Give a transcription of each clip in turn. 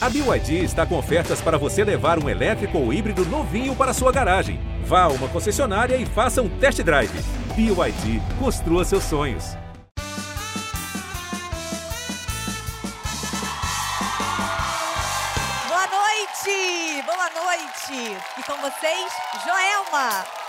A BYD está com ofertas para você levar um elétrico ou híbrido novinho para sua garagem. Vá a uma concessionária e faça um test drive. BYD, construa seus sonhos. Boa noite! Boa noite! E com vocês, Joelma!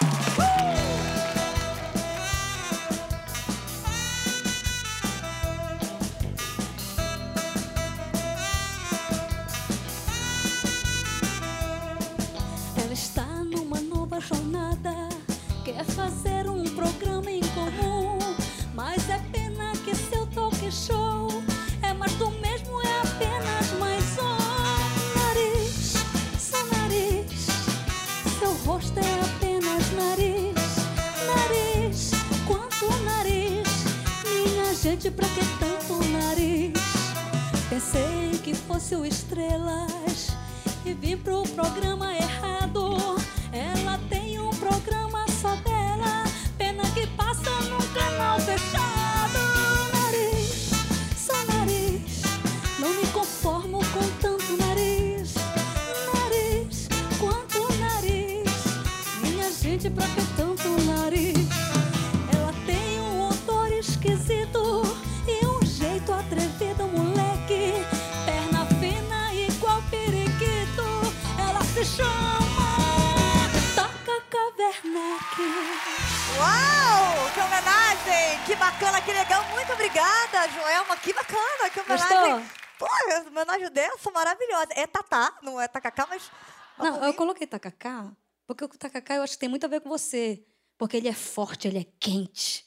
Homenagem dessa maravilhosa. É Tatá, não é Tacacá, mas. Não, eu coloquei tacacá porque o tacacá eu acho que tem muito a ver com você. Porque ele é forte, ele é quente.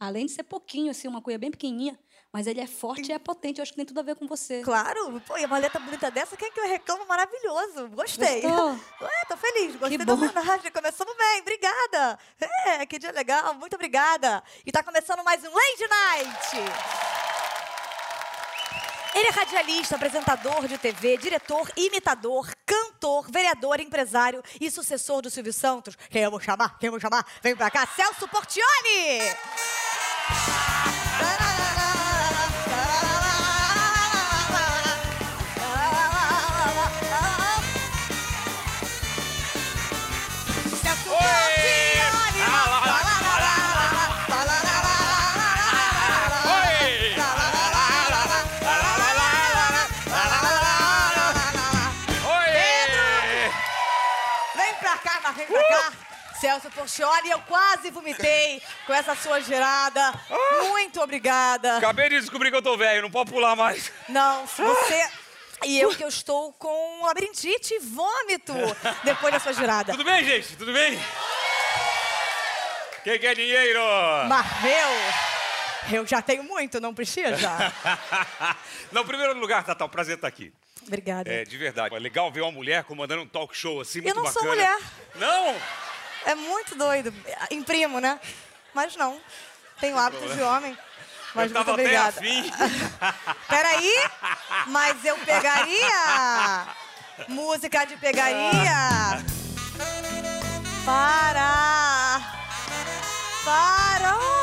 Além de ser pouquinho, assim, uma coisa bem pequenininha, mas ele é forte e é potente. Eu acho que tem tudo a ver com você. Claro, pô, e uma letra bonita dessa, quem que eu reclamo? Maravilhoso. Gostei. Gostou? Ué, tô feliz. Gostei Que da bom. homenagem. Começamos bem. Obrigada. É, que dia legal. Muito obrigada. E tá começando mais um Lady Night. Ele é radialista, apresentador de TV, diretor, imitador, cantor, vereador, empresário e sucessor do Silvio Santos. Quem eu vou chamar? Quem eu vou chamar? Vem pra cá, Celso Portioli! Celso Portioli, eu quase vomitei com essa sua girada. Muito obrigada. Acabei de descobrir que eu tô velho, não pode pular mais. Não, se você... E eu que eu estou com labirintite e vômito depois da sua girada. Tudo bem, gente? Tudo bem? Quem quer dinheiro? Mas eu... Eu já tenho muito, não precisa? Não, em primeiro lugar, Tatá, um prazer estar aqui. Obrigada. É, de verdade. É legal ver uma mulher comandando um talk show assim, Eu muito não bacana. sou mulher. Não? É muito doido. Imprimo, né? Mas não. Tenho hábitos de homem. Mas eu muito obrigada. Peraí, mas eu pegaria música de pegaria para para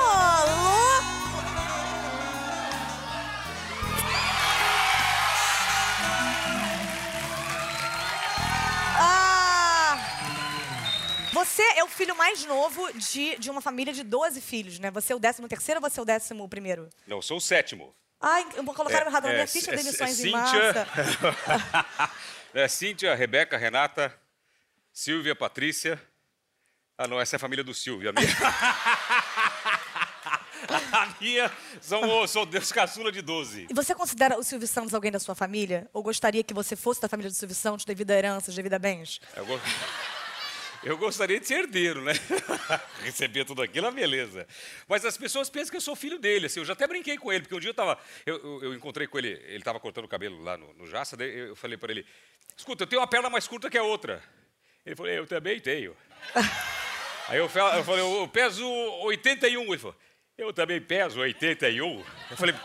você é o filho mais novo de, de uma família de 12 filhos, né? Você é o 13 terceiro ou você é o décimo primeiro? Não, eu sou o sétimo. Ai, eu vou colocar errado na minha ficha de demissões em massa. é, Cíntia, Rebeca, Renata, Silvia, Patrícia. Ah, não, essa é a família do Silvio. A minha, a minha são, sou Deus caçula de 12. E você considera o Silvio Santos alguém da sua família? Ou gostaria que você fosse da família do Silvio Santos devido a heranças, devido a bens? Eu, go- eu gostaria de ser herdeiro, né? Receber tudo aquilo, é beleza. Mas as pessoas pensam que eu sou filho dele. Assim, eu já até brinquei com ele, porque um dia eu tava. Eu, eu- eu encontrei com ele, ele estava cortando o cabelo lá no, no Jaça, daí eu falei para ele: escuta, eu tenho uma perna mais curta que a outra. Ele falou, eu também tenho. Aí eu falei, eu peso 81. Ele falou, eu também peso 81. Eu falei,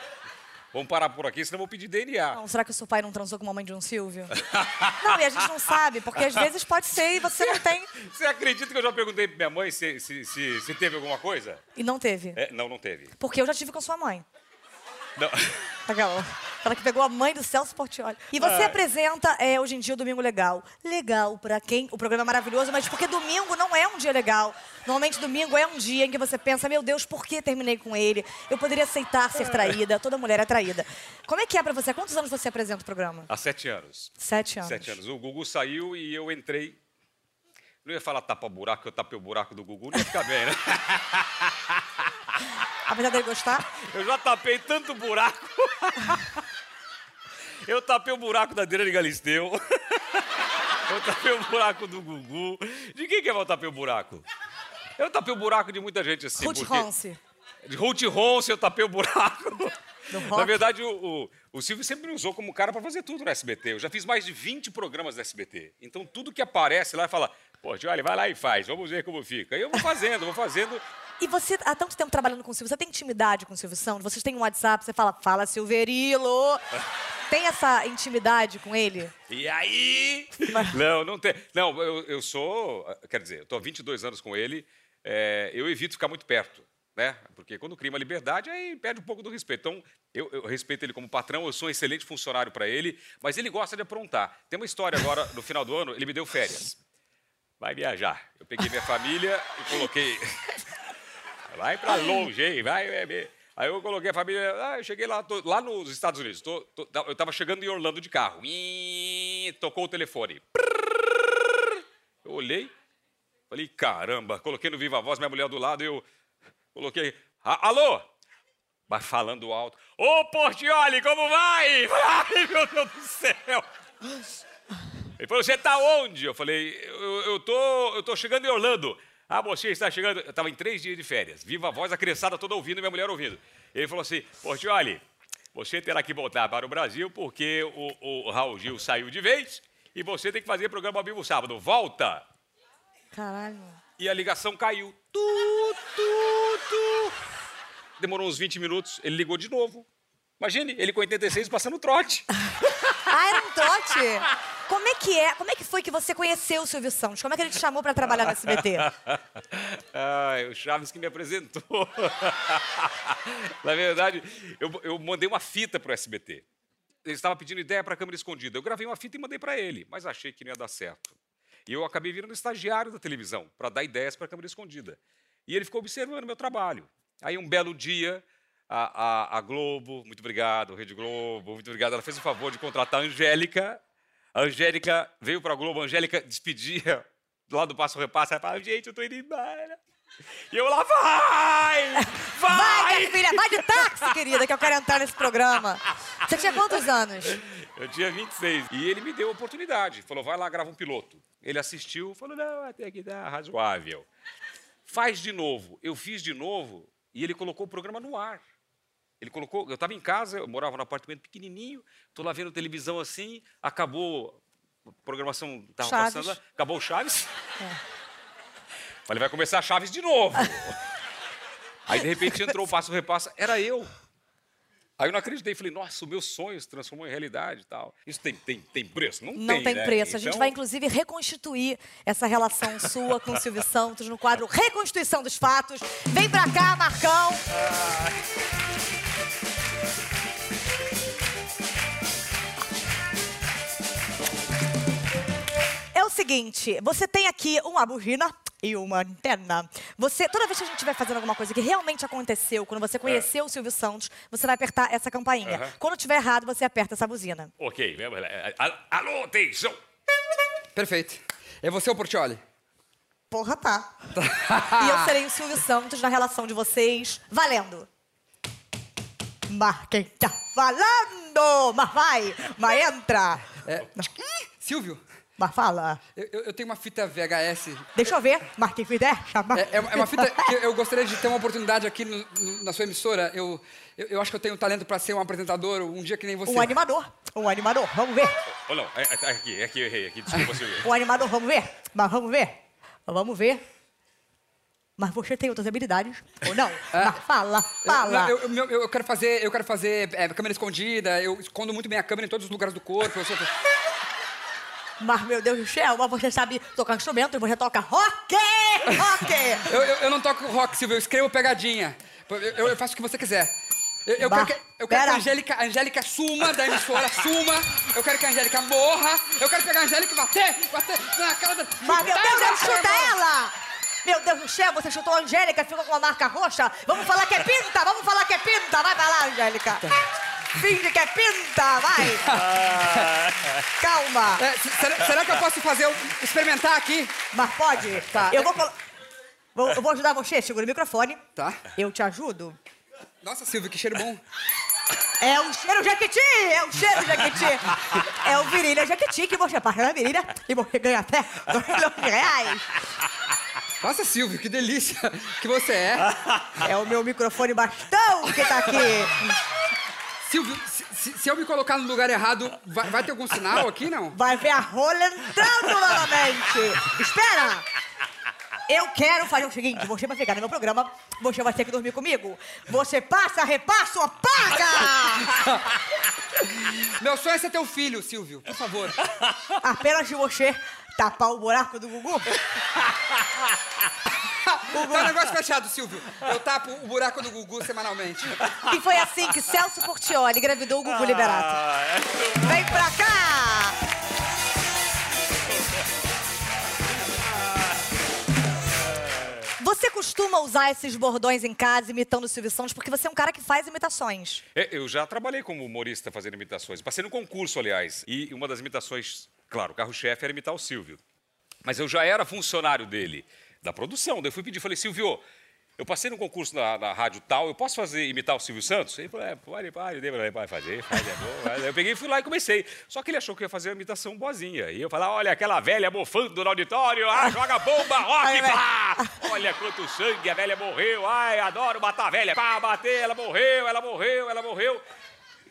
vamos parar por aqui, senão eu vou pedir DNA. Não, será que o seu pai não transou com a mãe de um Silvio? não, e a gente não sabe, porque às vezes pode ser e você não tem. Você acredita que eu já perguntei pra minha mãe se, se, se, se teve alguma coisa? E não teve. É, não, não teve. Porque eu já tive com sua mãe. Não. Aquela. Ela que pegou a mãe do Celso Portioli. E você apresenta é, hoje em dia o Domingo Legal. Legal pra quem? O programa é maravilhoso, mas porque domingo não é um dia legal. Normalmente domingo é um dia em que você pensa, meu Deus, por que terminei com ele? Eu poderia aceitar ser traída. Toda mulher é traída. Como é que é pra você? Há Quantos anos você apresenta o programa? Há sete anos. Sete anos. Sete anos. O Gugu saiu e eu entrei. Não ia falar tapa-buraco, eu tapei o buraco do Gugu, não ia ficar bem, né? Apesar dele gostar? Eu já tapei tanto buraco. Eu tapei o buraco da Adriana de Galisteu. Eu tapei o buraco do Gugu. De quem que eu tapei o buraco? Eu tapei o buraco de muita gente assim. Ruth porque- Ronce. Ruth Ronce eu tapei o buraco. Na verdade, o, o, o Silvio sempre me usou como cara para fazer tudo no SBT. Eu já fiz mais de 20 programas do SBT. Então, tudo que aparece lá, fala, pô, olha, vai lá e faz, vamos ver como fica. E eu vou fazendo, vou fazendo. E você, há tanto tempo trabalhando com o Silvio, você tem intimidade com o Silvio Santos? Vocês têm um WhatsApp, você fala, fala Silverilo. Tem essa intimidade com ele? E aí? Não, não tem. Não, eu, eu sou. Quer dizer, eu estou há 22 anos com ele, é, eu evito ficar muito perto. Né? Porque quando cria uma liberdade, aí perde um pouco do respeito. Então, eu, eu respeito ele como patrão, eu sou um excelente funcionário para ele, mas ele gosta de aprontar. Tem uma história agora, no final do ano, ele me deu férias. Vai viajar. Eu peguei minha família e coloquei. Vai para longe, hein? Vai, bebê. Aí eu coloquei a família. Ah, eu cheguei lá, tô- lá nos Estados Unidos. tô- tô- eu estava chegando em Orlando de carro. Ih, tocou o telefone. Eu olhei, falei, caramba, coloquei no Viva Voz, minha mulher do lado, eu coloquei. "A- Alô? Mas falando alto. Ô, Portioli, como vai? Ai, meu Deus do céu! Ele falou, você tá onde? Eu falei, eu, eu, tô, eu tô chegando em Orlando. Ah, você está chegando. Eu estava em três dias de férias. Viva a voz, a criançada toda ouvindo, minha mulher ouvindo. Ele falou assim, Portioli, você terá que voltar para o Brasil porque o, o Raul Gil saiu de vez e você tem que fazer programa ao vivo sábado. Volta! Caralho. E a ligação caiu. Tu, tu, tu. Demorou uns 20 minutos, ele ligou de novo. Imagine, ele com 86 passando trote. Ah, era um trote? Como é que é? Como é que foi que você conheceu o Silvio Santos? Como é que ele te chamou pra trabalhar no SBT? Ai, o Chaves que me apresentou. Na verdade, eu, eu mandei uma fita pro SBT. Ele estava pedindo ideia para câmera escondida. Eu gravei uma fita e mandei para ele, mas achei que não ia dar certo. E eu acabei virando estagiário da televisão para dar ideias para câmera escondida. E ele ficou observando meu trabalho. Aí um belo dia, a, a- a Globo, muito obrigado, Rede Globo, muito obrigado. Ela fez o favor de contratar a Angélica. A Angélica veio para a Globo, a Angélica despedia lá do Passo Repasso. Ela falava, gente, eu tô indo embora. E eu lá, vai! Vai! Vai, minha filha, vai de táxi, querida, que eu quero entrar nesse programa. Você tinha quantos anos? Eu tinha 26. E ele me deu a oportunidade. Falou, vai lá, grava um piloto. Ele assistiu, falou, não, até que dá razoável. Faz de novo. Eu fiz de novo e ele colocou o programa no ar. Ele colocou, eu estava em casa, eu morava num apartamento pequenininho, estou lá vendo televisão assim, acabou, a programação estava passando, lá, acabou o Chaves. Falei, vai começar Chaves de novo. Aí, de repente, entrou o Passo Repassa, era eu. Aí eu não acreditei, falei, nossa, o meu sonho se transformou em realidade e tal. Isso tem, tem, tem preço? Não, Não tem né? preço. A gente Então, vai, inclusive, reconstituir essa relação sua com o Silvio Santos no quadro Reconstituição dos Fatos. Vem pra cá, Marcão. É seguinte, você tem aqui uma bugina e uma antena. Você, toda vez que a gente estiver fazendo alguma coisa que realmente aconteceu, quando você conheceu o Silvio Santos, você vai apertar essa campainha. Aham. Quando tiver errado, você aperta essa buzina. Ok, vamos lá. Al- Alô, atenção! Perfeito. É você o Portioli? Porra, tá. e eu serei o Silvio Santos na relação de vocês. Valendo! Mas quem tá falando? Mas vai! Mas entra! É... Silvio, Mas fala! eu, eu- eu tenho uma fita VHS. Deixa eu ver. Mas quem fizer, chama. É, é uma- é fita que eu gostaria de ter uma oportunidade aqui no- no- na sua emissora. Eu, eu, eu acho que eu tenho talento para ser um apresentador um dia que nem você. Um animador. Um animador. Vamos ver. Ou não, é, é, aqui, é aqui, eu errei aqui, desculpa, Silvio. Um animador, vamos ver. Mas vamos ver. Vamos ver. Mas você tem outras habilidades? Ou não? Mas fala, Eu- fala. Eu, eu, eu quero fazer, eu quero fazer é, câmera escondida. Eu escondo muito bem a câmera em todos os lugares do corpo. Eu sou... Mas, meu Deus do céu, mas você sabe tocar instrumento e você toca rock! Rock! Eu, eu, eu não toco rock, Silvio. Eu escrevo pegadinha. Eu, eu- eu faço o que você quiser. Eu, eu quero que, eu quero que a Angélica, a Angélica suma da emissora, suma. Eu quero que a Angélica morra. Eu quero pegar a Angélica e bater, bater na cara da. Mas, meu Deus, chuta cara. ela! Meu Deus do céu, você chutou a Angélica, ficou com uma marca roxa. Vamos falar que é pinta, vamos falar que é pinta. Vai pra lá, Angélica. Finge que é pinta, vai. Calma. É, se- será, será que eu posso fazer, um- experimentar aqui? Mas pode? Tá. Eu vou, vou, eu vou ajudar você, segura o microfone. Tá. Eu te ajudo. Nossa, Silvio, que cheiro bom. É o cheiro Jequiti! É o cheiro Jequiti! É o virilha Jequiti que você passa na virilha e você ganha até 2 milhões de reais. Nossa, Silvio, que delícia que você é. É o meu microfone bastão que tá aqui. Silvio, se, se- eu me colocar no lugar errado, vai, vai ter algum sinal aqui, não? Vai ver a rola entrando novamente. Espera! Eu quero fazer o seguinte, você vai ficar no meu programa, você vai ter que dormir comigo. Você passa, repassa ou paga! Meu sonho é ser teu filho, Silvio, por favor. Apenas de você tapar o buraco do Gugu. Tá um negócio fechado, Silvio. Eu tapo o buraco do Gugu semanalmente. E foi assim que Celso Portioli engravidou o Gugu Liberato. Vem pra cá! Você costuma usar esses bordões em casa imitando o Silvio Santos porque você é um cara que faz imitações. É, eu já trabalhei como humorista fazendo imitações. Passei no concurso, aliás. E uma das imitações, claro, o carro-chefe era imitar o Silvio. Mas eu já era funcionário dele, da produção. Daí eu fui pedir, falei, Silvio, eu passei no concurso na, na rádio tal, eu posso fazer imitar o Silvio Santos? Ele falou, é, pode, pode, pode fazer, faz, é bom. Eu peguei, fui lá e comecei. Só que ele achou que eu ia fazer uma imitação boazinha. E eu falei, olha, aquela velha mofando no auditório, ah, joga bomba, rock, pá! Olha quanto sangue, a velha morreu, ai, adoro matar a velha, pá, bater, ela morreu, ela morreu, ela morreu.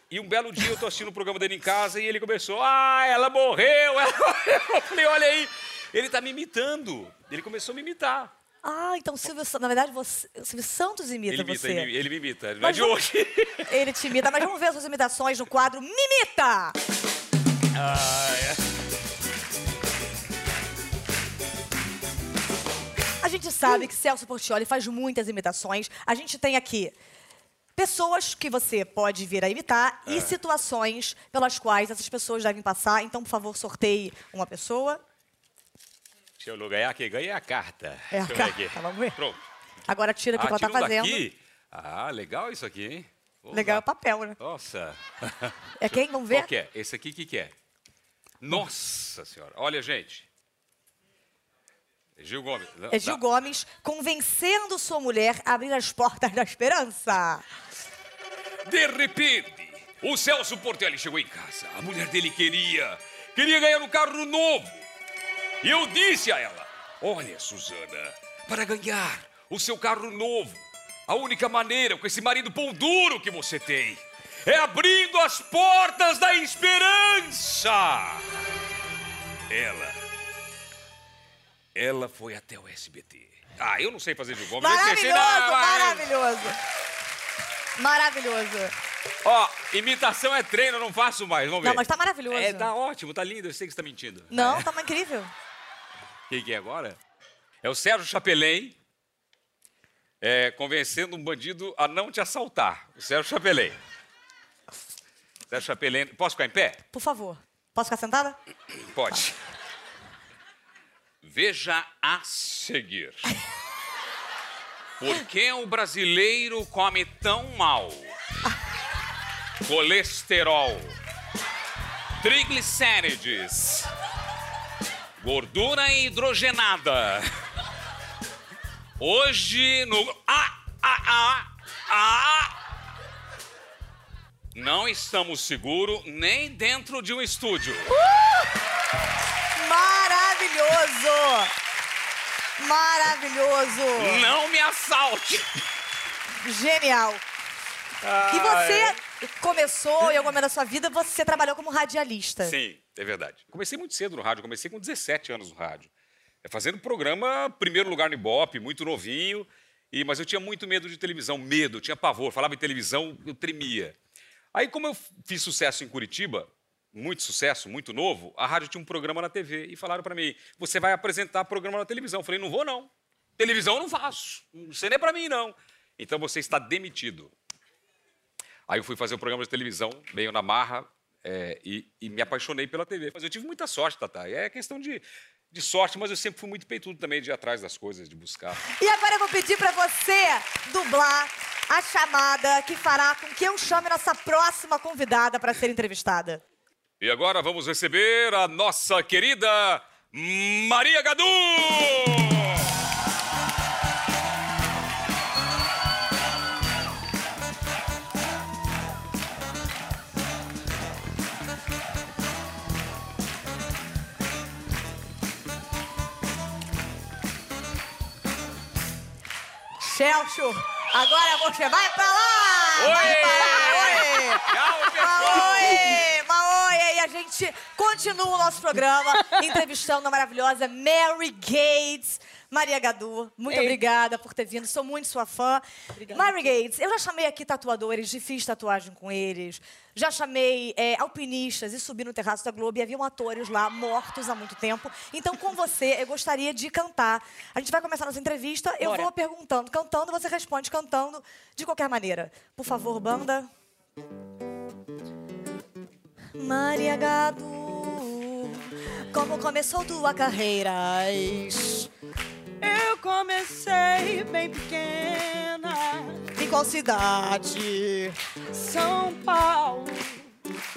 E um belo dia eu tô assistindo o programa dele em casa e ele começou, ah, ela morreu, ela morreu. Eu falei, olha aí, ele tá me imitando. Ele começou a me imitar. Ah, então o Silvio Santos, na verdade, você, o Silvio Santos imita, Ele imita, você. ele, ele me imita, não é de hoje. Ele te imita, mas vamos ver as suas imitações no quadro Mimita! A gente sabe que Celso Portioli faz muitas imitações. A gente tem aqui pessoas que você pode vir a imitar É. e situações pelas quais essas pessoas devem passar. Então, por favor, sorteie uma pessoa. Se eu não ganhar, quem ganha é a carta. É a ver carta, vamos ver. Pronto. Agora tira o que ah, ela tá fazendo. daqui. Ah, legal isso aqui, hein? Vou Legal é o usar. papel, né? Nossa. É quem? Vamos ver? Qual que é? Esse aqui, o que, que é? Nossa senhora. Olha, gente. Gil Gomes. É Gil. Gomes convencendo sua mulher a abrir as portas da esperança. De repente, o Celso Portelli chegou em casa. A mulher dele queria, queria ganhar um carro novo. E eu disse a ela: Olha, Suzana, para ganhar o seu carro novo, a única maneira com esse marido pão duro que você tem é abrindo as portas da esperança. Ela, ela foi até o SBT. Ah, eu não sei fazer Gil Gomes. eu. Maravilhoso, Não, mas- maravilhoso. Maravilhoso. Ó, imitação é treino, eu não faço mais, vamos ver. Não, mas tá maravilhoso. É, tá ótimo, tá lindo, eu sei que você tá mentindo. Não, tá incrível. Quem que é agora? É o Sérgio Chapelin, é, convencendo um bandido a não te assaltar. O Sérgio Chapelin. Sérgio Chapelin, posso ficar em pé? Por favor. Posso ficar sentada? Pode. Veja a seguir. Por que o brasileiro come tão mal? Colesterol, triglicérides, gordura hidrogenada. Hoje no. Ah, ah, ah, ah! Não estamos seguros nem dentro de um estúdio. Maravilhoso! Maravilhoso! Não me assalte! Genial! E você começou, em algum momento da sua vida, você trabalhou como radialista. Sim, é verdade. Comecei muito cedo no rádio, comecei com 17 anos no rádio. É, Fazendo programa, primeiro lugar no Ibope, muito novinho, e, mas eu tinha muito medo de televisão, medo, tinha pavor. Falava em televisão, eu tremia. Aí, como eu fiz sucesso em Curitiba, muito sucesso, muito novo, a rádio tinha um programa na TV e falaram para mim: você vai apresentar programa na televisão. Eu falei: não vou, não. Televisão eu não faço. Isso não é para mim, não. Então você está demitido. Aí eu fui fazer um programa de televisão, meio na marra, é, e, e me apaixonei pela TV. Mas eu tive muita sorte, Tata. É questão de, de sorte, mas eu sempre fui muito peitudo também de ir atrás das coisas, de buscar. E agora eu vou pedir pra você dublar a chamada que fará com que eu chame nossa próxima convidada pra ser entrevistada. E agora vamos receber a nossa querida Maria Gadu! Celso, agora você vai pra lá! Vai Oi! pra lá! Oi! Tchau, pessoal! Maoi! A gente continua o nosso programa entrevistando a maravilhosa Mary Gates. Maria Gadu, muito Ei. obrigada por ter vindo, sou muito sua fã. Obrigada. Mary Gates, eu já chamei aqui tatuadores e fiz tatuagem com eles. Já chamei é, alpinistas e subi no terraço da Globo e haviam atores lá mortos há muito tempo. Então, com você, eu gostaria de cantar. A gente vai começar nossa entrevista, eu Bora. vou perguntando, cantando, você responde cantando, de qualquer maneira. Por favor, banda. Maria Gadu, como começou tua carreira? Eu comecei bem pequena, Em qual cidade? São Paulo.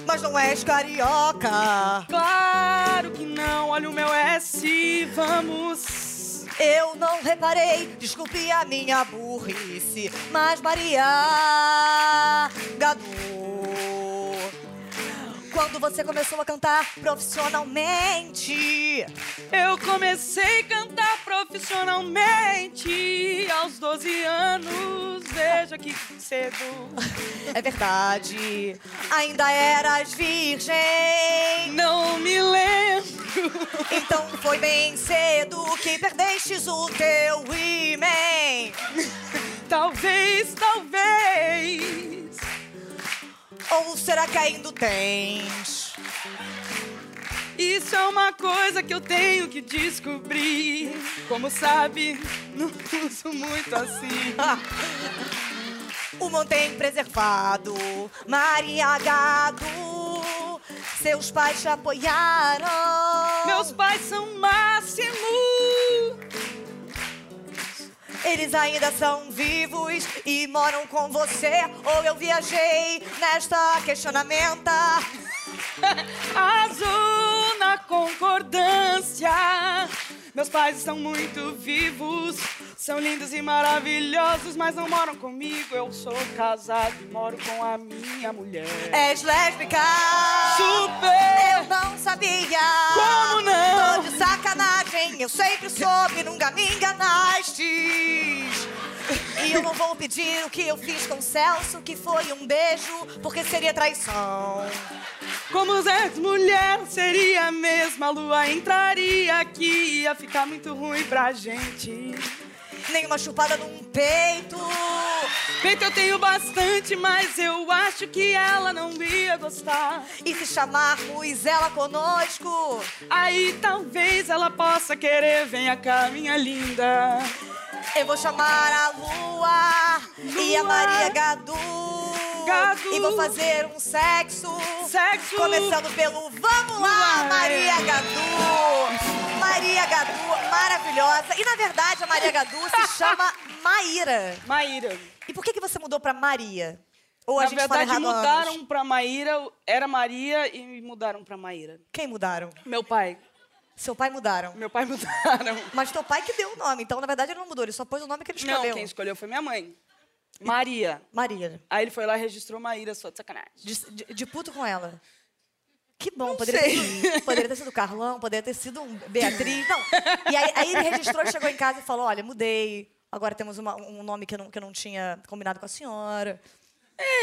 Mas não és carioca. Claro que não, olha o meu S, vamos. Eu não reparei, desculpe a minha burrice, mas Maria Gadu. Quando você começou a cantar profissionalmente, Eu comecei a cantar profissionalmente aos 12 anos, veja que cedo. é verdade, ainda eras virgem. Não me lembro. Então foi bem cedo que perdestes o teu imen. Talvez, talvez. Ou será que ainda tens? Isso é uma coisa que eu tenho que descobrir. Como sabe, não uso muito assim. O mantém preservado, Maria Gado. Seus pais te apoiaram. Meus pais são máximo. Eles ainda são vivos e moram com você. Ou eu viajei nesta questionamenta. Azul na concordância. Meus pais estão muito vivos. São lindos e maravilhosos, mas não moram comigo. Eu sou casado e moro com a minha mulher. És lésbica. Super! Eu não sabia. Como não? Eu sempre soube, nunca me enganaste. E eu não vou pedir o que eu fiz com o Celso, que foi um beijo, porque seria traição. Como és mulher, seria a mesma. A lua entraria aqui. Ia ficar muito ruim pra gente. Nem uma chupada num peito. Peito eu tenho bastante, mas eu acho que ela não ia gostar. E se chamarmos ela conosco, Aí talvez ela possa querer. Venha cá, minha linda. eu vou chamar a Lua, e a Lua. Maria Gadu. Gadu. E vou fazer um sexo. Sexo. Começando pelo Vamos lá. Maria Gadu. Maria Gadu, maravilhosa. E na verdade, a Maria Gadu se chama Maíra. Maíra. E por que, que você mudou pra Maria? Ou a Na gente fala verdade, errado há mudaram anos? pra Maíra. Era Maria e mudaram pra Maíra. Quem mudaram? Meu pai. Seu pai mudaram. Meu pai mudaram. Mas teu pai que deu o nome, então na verdade ele não mudou, ele só pôs o nome que ele Não, escolheu. quem escolheu foi minha mãe. Maria. Maria. Aí ele foi lá e registrou Maíra, só de sacanagem. De, de- de puto com ela. Que bom, Não poderia sei. ter, sido, poderia ter sido Carlão, poderia ter sido um Beatriz. Não. E aí, aí ele registrou, chegou em casa e falou: olha, mudei. Agora temos uma- um nome que eu, não, que eu não tinha combinado com a senhora.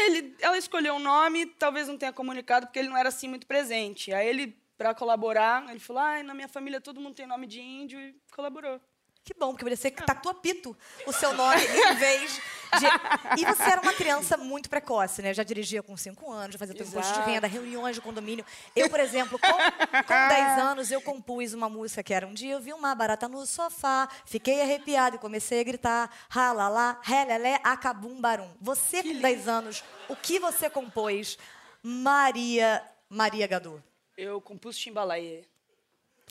Ele, ela escolheu o nome, talvez não tenha comunicado, porque ele não era assim muito presente. Aí ele, pra colaborar, ele falou: ai, na minha família todo mundo tem nome de índio e colaborou. Que bom, porque você tatua pito o seu nome em vez de. E você era uma criança muito precoce, né? Já dirigia com 5 anos, já fazia teu imposto de renda, reuniões de condomínio. Eu, por exemplo, com, com 10 anos, eu compus uma música que era um dia eu vi uma barata no sofá, fiquei arrepiada e comecei a gritar ralalá, relelé, acabum barum. Você, com 10 anos, o que você compôs, Maria, Maria Gadu? Eu compus Timbalaê.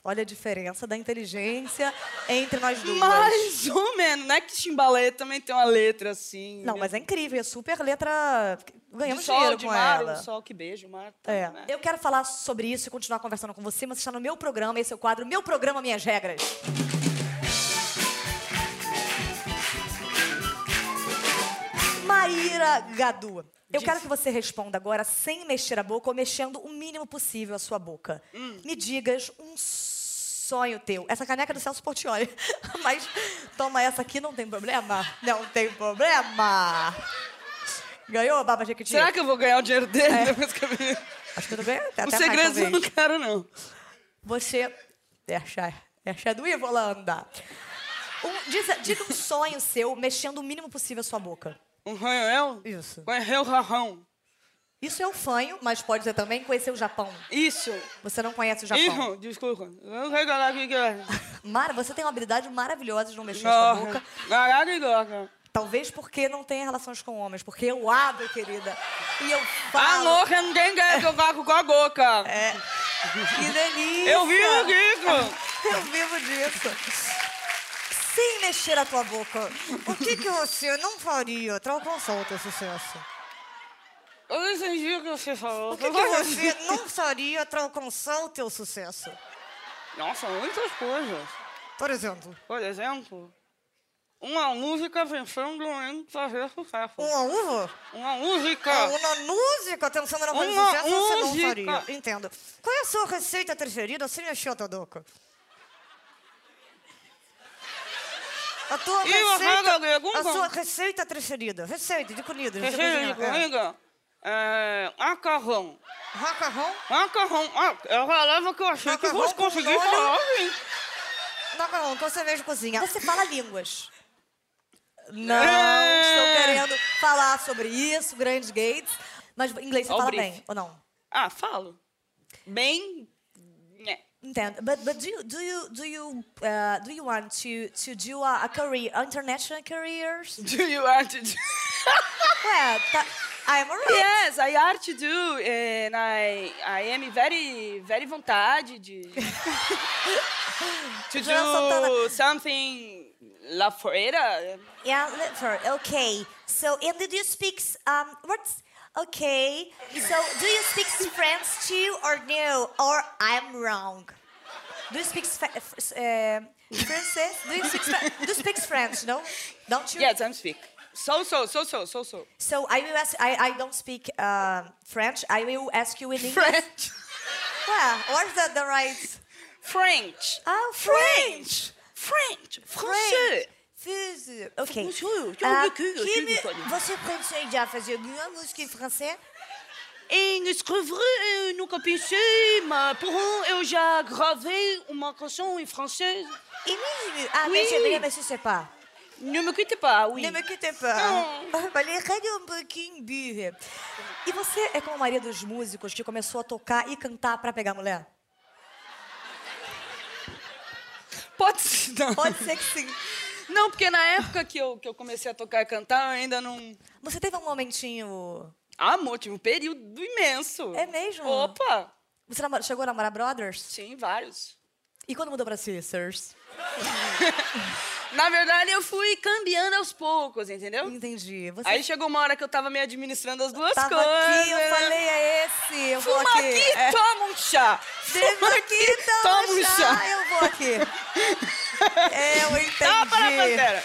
Olha a diferença da inteligência entre nós duas. Mais ou menos. Não é que Timbalaê também tem uma letra assim. Não, mas é incrível, é super letra. De Ganhamos sol, dinheiro de com mar, ela. um sol que beija o mar. tá, É. né? Eu quero falar sobre isso e continuar conversando com você, mas você está no meu programa, esse é o quadro Meu Programa, Minhas Regras. Maíra Gadu, eu quero que você responda agora sem mexer a boca ou mexendo o mínimo possível a sua boca. Me digas um sonho teu. Essa caneca é do Celso Portioli. Mas toma essa aqui, não tem problema? Não tem problema. Ganhou Baba Jequiti? Será que eu vou ganhar o dinheiro dele depois que eu vi? Acho que eu ganhei até Os mais, segredos eu não quero, não. Você. Deixa, deixa do Ivolanda. Um, diz, diga um sonho seu, mexendo o mínimo possível a sua boca. Um ranhão? Isso. Conhecer o rarrão. Isso é o fanho, mas pode ser também conhecer o Japão. Isso. Você não conhece o Japão. Isso, desculpa. Eu vou regalar aqui que é. Mara, você tem uma habilidade maravilhosa de não mexer a sua boca. Caraca, gosta. Talvez porque não tenha relações com homens. Porque eu abro, querida. E eu falo. Amor, que não tem que jogar com a boca. É. Que delícia. Eu vi isso. Eu vivo disso. Sem mexer a tua boca, o que, que você não faria para alcançar o teu sucesso? Eu não entendi o que você falou. O que, que você não faria para alcançar o teu sucesso? Nossa, muitas coisas. Por exemplo, Por exemplo, uma música pensando em fazer sucesso. uma uva? Uma música. Uma música pensando na fazer sucesso, você não música. faria. Entendo. Qual é a sua receita preferida sem mexer a tua boca? A tua E receita, a sua receita preferida. Receita de comida. Receita de é. comida. É. Macarrão. Macarrão. Macarrão. Ah, é a palavra que eu achei que Macarrão fosse com conseguir molho. falar, sim. Macarrão, então você mesmo cozinha. Você fala línguas. Não, É. estou querendo falar sobre isso, grandes gates. Mas inglês você Ó o fala bem, ou não? Ah, falo. Bem. Né. But, but do you, do you, do you, uh, do you want to, to do a, a career, international careers? Do you want to do? Tá, I'm alright. Yes, I are to do, and I, I am very, very vontade de to do something lá fora. Yeah, liver. Okay. So, and did you speak um what's okay? So, do you speak French too, or no? Or I'm wrong? Do you speak uh, Francais? Do you speak do you speak French? No, don't you? Yes, I speak. So so so so so so. So I will ask. I, I don't speak uh, French. I will ask you in English. French. Yeah, what's the, the right? French. Oh, French. French. Français. Fuse. Ok. Ah, que- que- que que- me- você pretende já fazer alguma música em francês? Em escrever, eu nunca pensei, mas porém eu já gravei uma canção em francês. Et oui, ah, Oui. mais j'aimerais, mais je sais pas. Ne me quitte pas, oui. Ne me quittez pas. Não. Cadê um pouquinho, birra? E você é como a maioria dos músicos que começou a tocar e cantar pra pegar mulher? Pode ser, não. Pode ser que sim. Não, porque na época que eu, que eu comecei a tocar e cantar, eu ainda não... Você teve um momentinho... Ah, amor, tive um período imenso. É mesmo? Opa! Você chegou a namorar brothers? Sim, vários. E quando mudou pra sisters? Na verdade, eu fui cambiando aos poucos, entendeu? Entendi. Você Aí chegou uma hora que eu tava me administrando as duas tava coisas. aqui, eu falei, é esse, eu vou Fuma aqui. aqui, É. toma um chá. Fuma aqui, toma, toma um chá, chá. eu vou aqui. É, eu entendi. Tapa na pantera.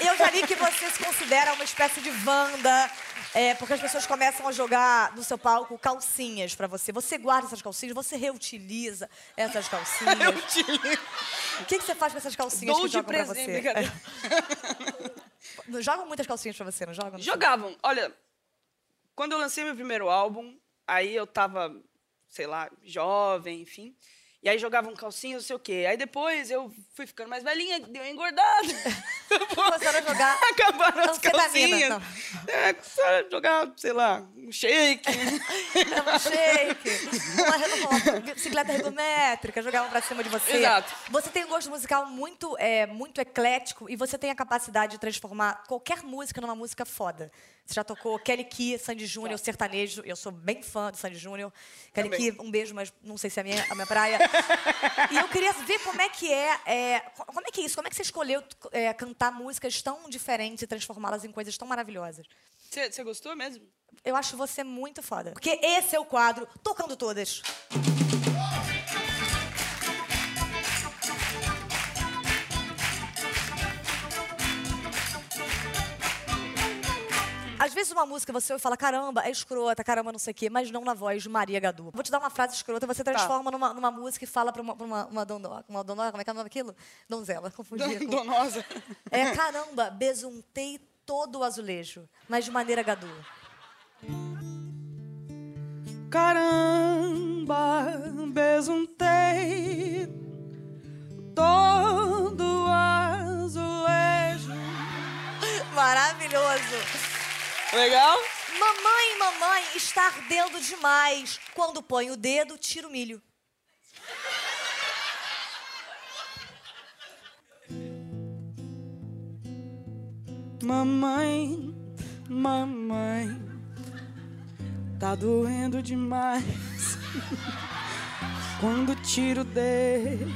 Eu já li que você se considera uma espécie de Wanda, é, porque as pessoas começam a jogar no seu palco calcinhas pra você. Você guarda essas calcinhas, você reutiliza essas calcinhas. Eu te ligo. O que, que você faz com essas calcinhas Dou que de jogam pra presente, você? brincadeira. Não jogam muitas calcinhas pra você, não jogam? Jogavam. Olha, quando eu lancei meu primeiro álbum, aí eu tava, sei lá, jovem, enfim. E aí jogavam calcinha, não sei o quê. Aí depois eu fui ficando mais velhinha, deu uma engordada. Começaram a jogar Acabaram as calcinhas. não. É, começaram a jogar, sei lá, um shake. Um shake, uma, uma bicicleta ergométrica, jogavam pra cima de você. Exato. Você tem um gosto musical muito, é, muito eclético e você tem a capacidade de transformar qualquer música numa música foda. Você já tocou Kelly Key, Sandy Júnior, sertanejo. Eu sou bem fã do Sandy Júnior. Kelly. Key, um beijo, mas não sei se é a minha, a minha praia. e eu queria ver como é que é, é, co- como é que é isso? Como é que você escolheu é, cantar músicas tão diferentes e transformá-las em coisas tão maravilhosas? Você gostou mesmo? Eu acho você muito foda. Porque esse é o quadro Tocando Todas. Uma música você ouve e fala, caramba, é escrota, caramba, não sei o quê, mas não na voz de Maria Gadu. Vou te dar uma frase escrota, você transforma numa, numa música e fala pra uma, pra uma, uma uma dondó, como é que é o nome daquilo? Donzela, confundi. com- Donosa. É, caramba, besuntei todo o azulejo, mas de maneira Gadu. Caramba, besuntei todo azulejo. Maravilhoso. Legal? Mamãe, mamãe, está ardendo demais. Quando põe o dedo, tira o milho. Mamãe, mamãe, tá doendo demais. Quando tiro o dedo.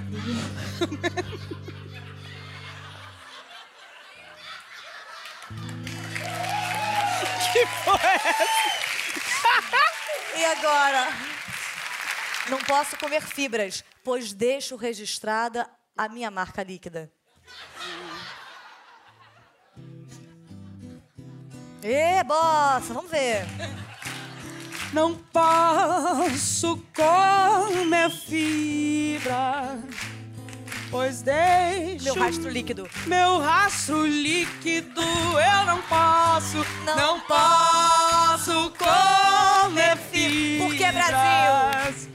E agora? Não posso comer fibras, pois deixo registrada a minha marca líquida. Ê, bossa, vamos ver. Não posso comer fibra, pois deixo Meu rastro líquido. meu rastro líquido. Eu não posso, Não não, posso comer fibra. Por que, Brasil?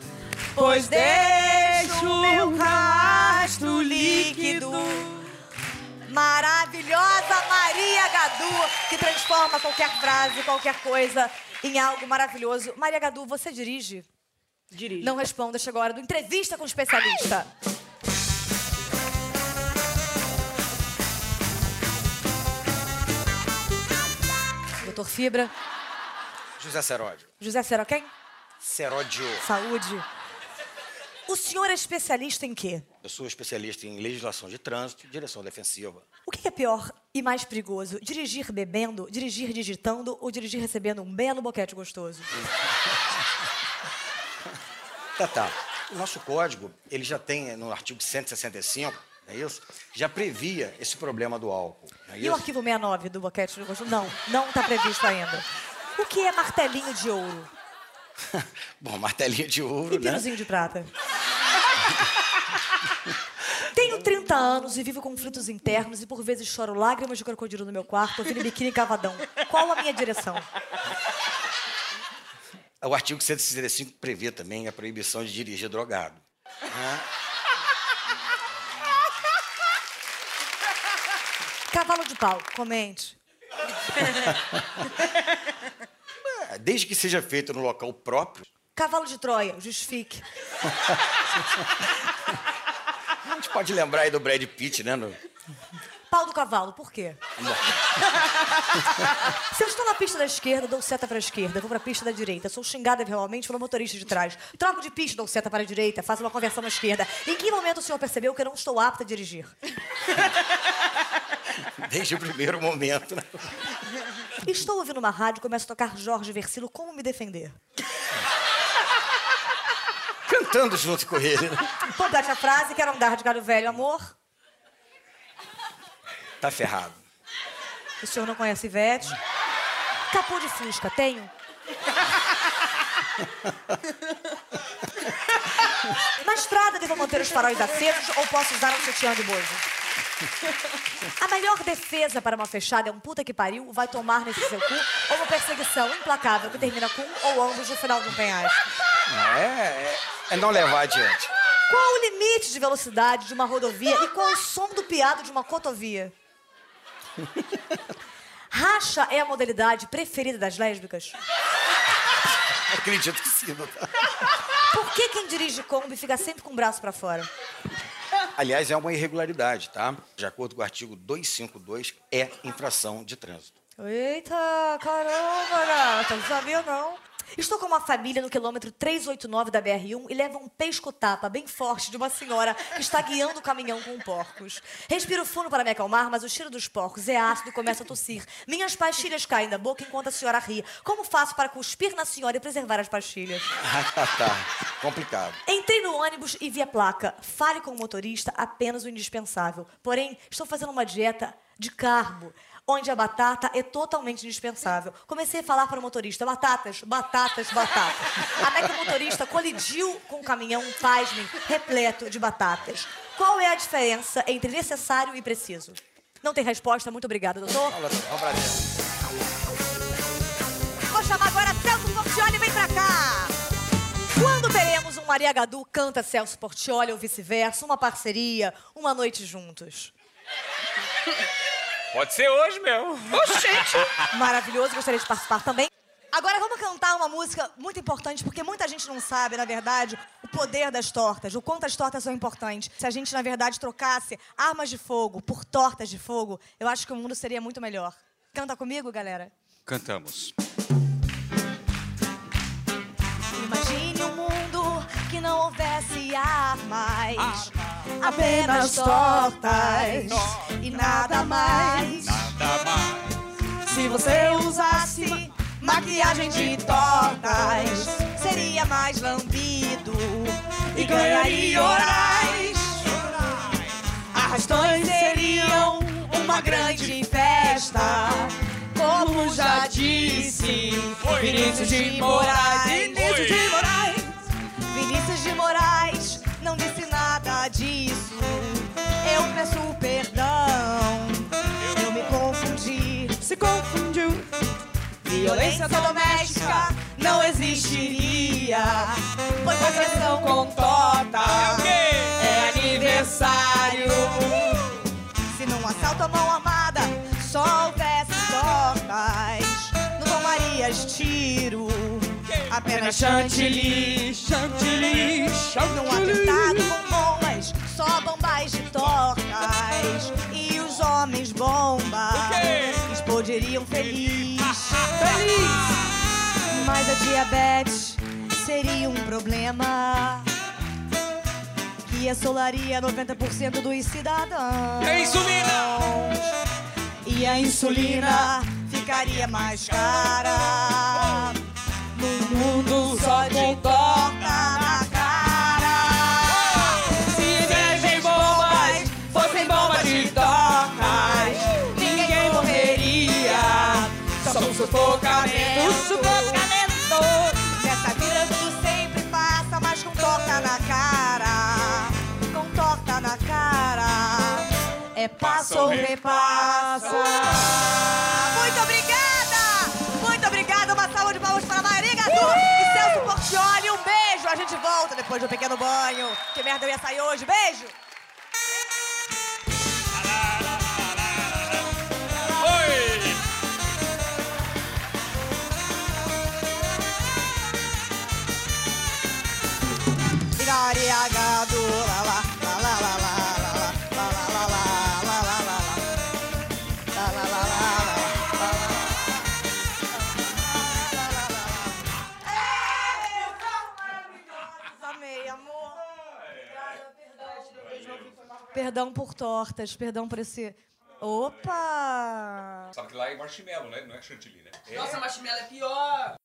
Pois deixo meu rastro líquido. Maravilhosa Maria Gadu, que transforma qualquer frase, qualquer coisa em algo maravilhoso. Maria Gadu, você dirige? Dirige. Não responda, chegou a hora do entrevista com o especialista. Doutor Fibra, José Seródio. José Seró, quem? Seródio. Saúde. O senhor é especialista em quê? Eu sou especialista em legislação de trânsito e direção defensiva. O que é pior e mais perigoso? Dirigir bebendo, dirigir digitando ou dirigir recebendo um belo boquete gostoso? Tá, tá. O nosso código, ele já tem, no artigo 165, não é isso? Já previa esse problema do álcool, é E o arquivo 69 do boquete gostoso? Não, não está previsto ainda. O que é martelinho de ouro? Bom, martelinho de E ouro, né? piruzinho de prata? Tenho 30 anos e vivo conflitos internos e por vezes choro lágrimas de crocodilo no meu quarto, ouvindo biquíni cavadão. Qual a minha direção? O artigo 165 prevê também a proibição de dirigir drogado. Cavalo de pau, comente. Desde que seja feito no local próprio, Cavalo de Troia, justifique. a gente pode lembrar aí do Brad Pitt, né? no- Pau do cavalo, por quê? Se eu estou na pista da esquerda, dou seta para a esquerda, vou para a pista da direita. Sou xingada verbalmente pelo motorista de trás. Troco de pista, dou seta para a direita, faço uma conversão à esquerda. Em que momento o senhor percebeu que eu não estou apta a dirigir? Desde o primeiro momento, né? Estou ouvindo uma rádio, começa a tocar Jorge Versilo, como me defender? Cantando junto com ele, né? Complete a frase, quero andar de galho velho, amor. Tá ferrado. O senhor não conhece Ivete? Capô de Fusca, tenho? Na estrada devo manter os faróis acesos ou posso usar um sutiã de bojo? A melhor defesa para uma fechada é um puta que pariu, vai tomar nesse seu cu, ou uma perseguição implacável que termina com um ou ambos no final um penhasco. É, é, é não levar adiante. Qual o limite de velocidade de uma rodovia e qual o som do piado de uma cotovia? Racha é a modalidade preferida das lésbicas? Acredito que sim, doutor. Por que quem dirige Kombi fica sempre com o braço pra fora? Aliás, é uma irregularidade, tá? De acordo com o artigo 252, é infração de trânsito. Eita, caramba, gata, não sabia não. Estou com uma família no quilômetro 389 da BR-1 e leva um pesco-tapa bem forte de uma senhora que está guiando o caminhão com porcos. Respiro fundo para me acalmar, mas o cheiro dos porcos é ácido e começo a tossir. Minhas pastilhas caem da boca enquanto a senhora ri. Como faço para cuspir na senhora e preservar as pastilhas? Tá, tá. Complicado. Entrei no ônibus e vi a placa. Fale com o motorista apenas o indispensável. Porém, estou fazendo uma dieta de carbo, onde a batata é totalmente indispensável. Comecei a falar para o motorista: batatas, batatas, batatas. Até que o motorista colidiu com o caminhão, pasmem, repleto de batatas. Qual é a diferença entre necessário e preciso? Não tem resposta, muito obrigada, doutor. Um prazer. Vou chamar agora Celso Portioli, vem pra cá! Quando teremos um Maria Gadu canta Celso Portioli ou vice-versa, uma parceria, uma noite juntos? Pode ser hoje mesmo. Maravilhoso, gostaria de participar também. Agora vamos cantar uma música muito importante, porque muita gente não sabe, na verdade, o poder das tortas, o quanto as tortas são importantes. Se a gente, na verdade, trocasse armas de fogo por tortas de fogo, eu acho que o mundo seria muito melhor. Canta comigo, galera? Cantamos. Imagine um mundo que não houvesse armas, apenas tortas e nada mais. Nada mais. Se você usasse maquiagem de tortas, seria mais lambido e ganharia orais. Arrastões seriam uma grande festa, como já disse Vinícius de Moraes. Vinícius de Moraes. Violência doméstica não existiria. Pois vocês são com torta. É aniversário. Se num assalto à mão armada só houvesse tortas, não tomarias tiro. Apenas chantilly, chantilly, chantilly. Num atentado com bombas, só bombas de tortas. E os homens bomba explodiriam feliz. Feliz! Mas a diabetes seria um problema que assolaria 90% dos cidadãos. E a insulina? E a insulina ficaria mais cara. No mundo só de torta Só um sufocamento, sufocamento. Nessa vida tudo sempre passa, mas com torta na cara. Com torta na cara. É passo ou repassa. Muito obrigada! Muito obrigada! Uma salva de palmas para Maria Gadu e Celso Portioli. Um beijo! A gente volta depois do pequeno banho. Que merda eu ia sair hoje. Beijo! embriagado. Lá, lá, lá, lá, lá, lá. Perdão por tortas, perdão por esse. Opa! Sabe que lá é marshmallow, né? Não é chantilly, né? Nossa, marshmallow é pior!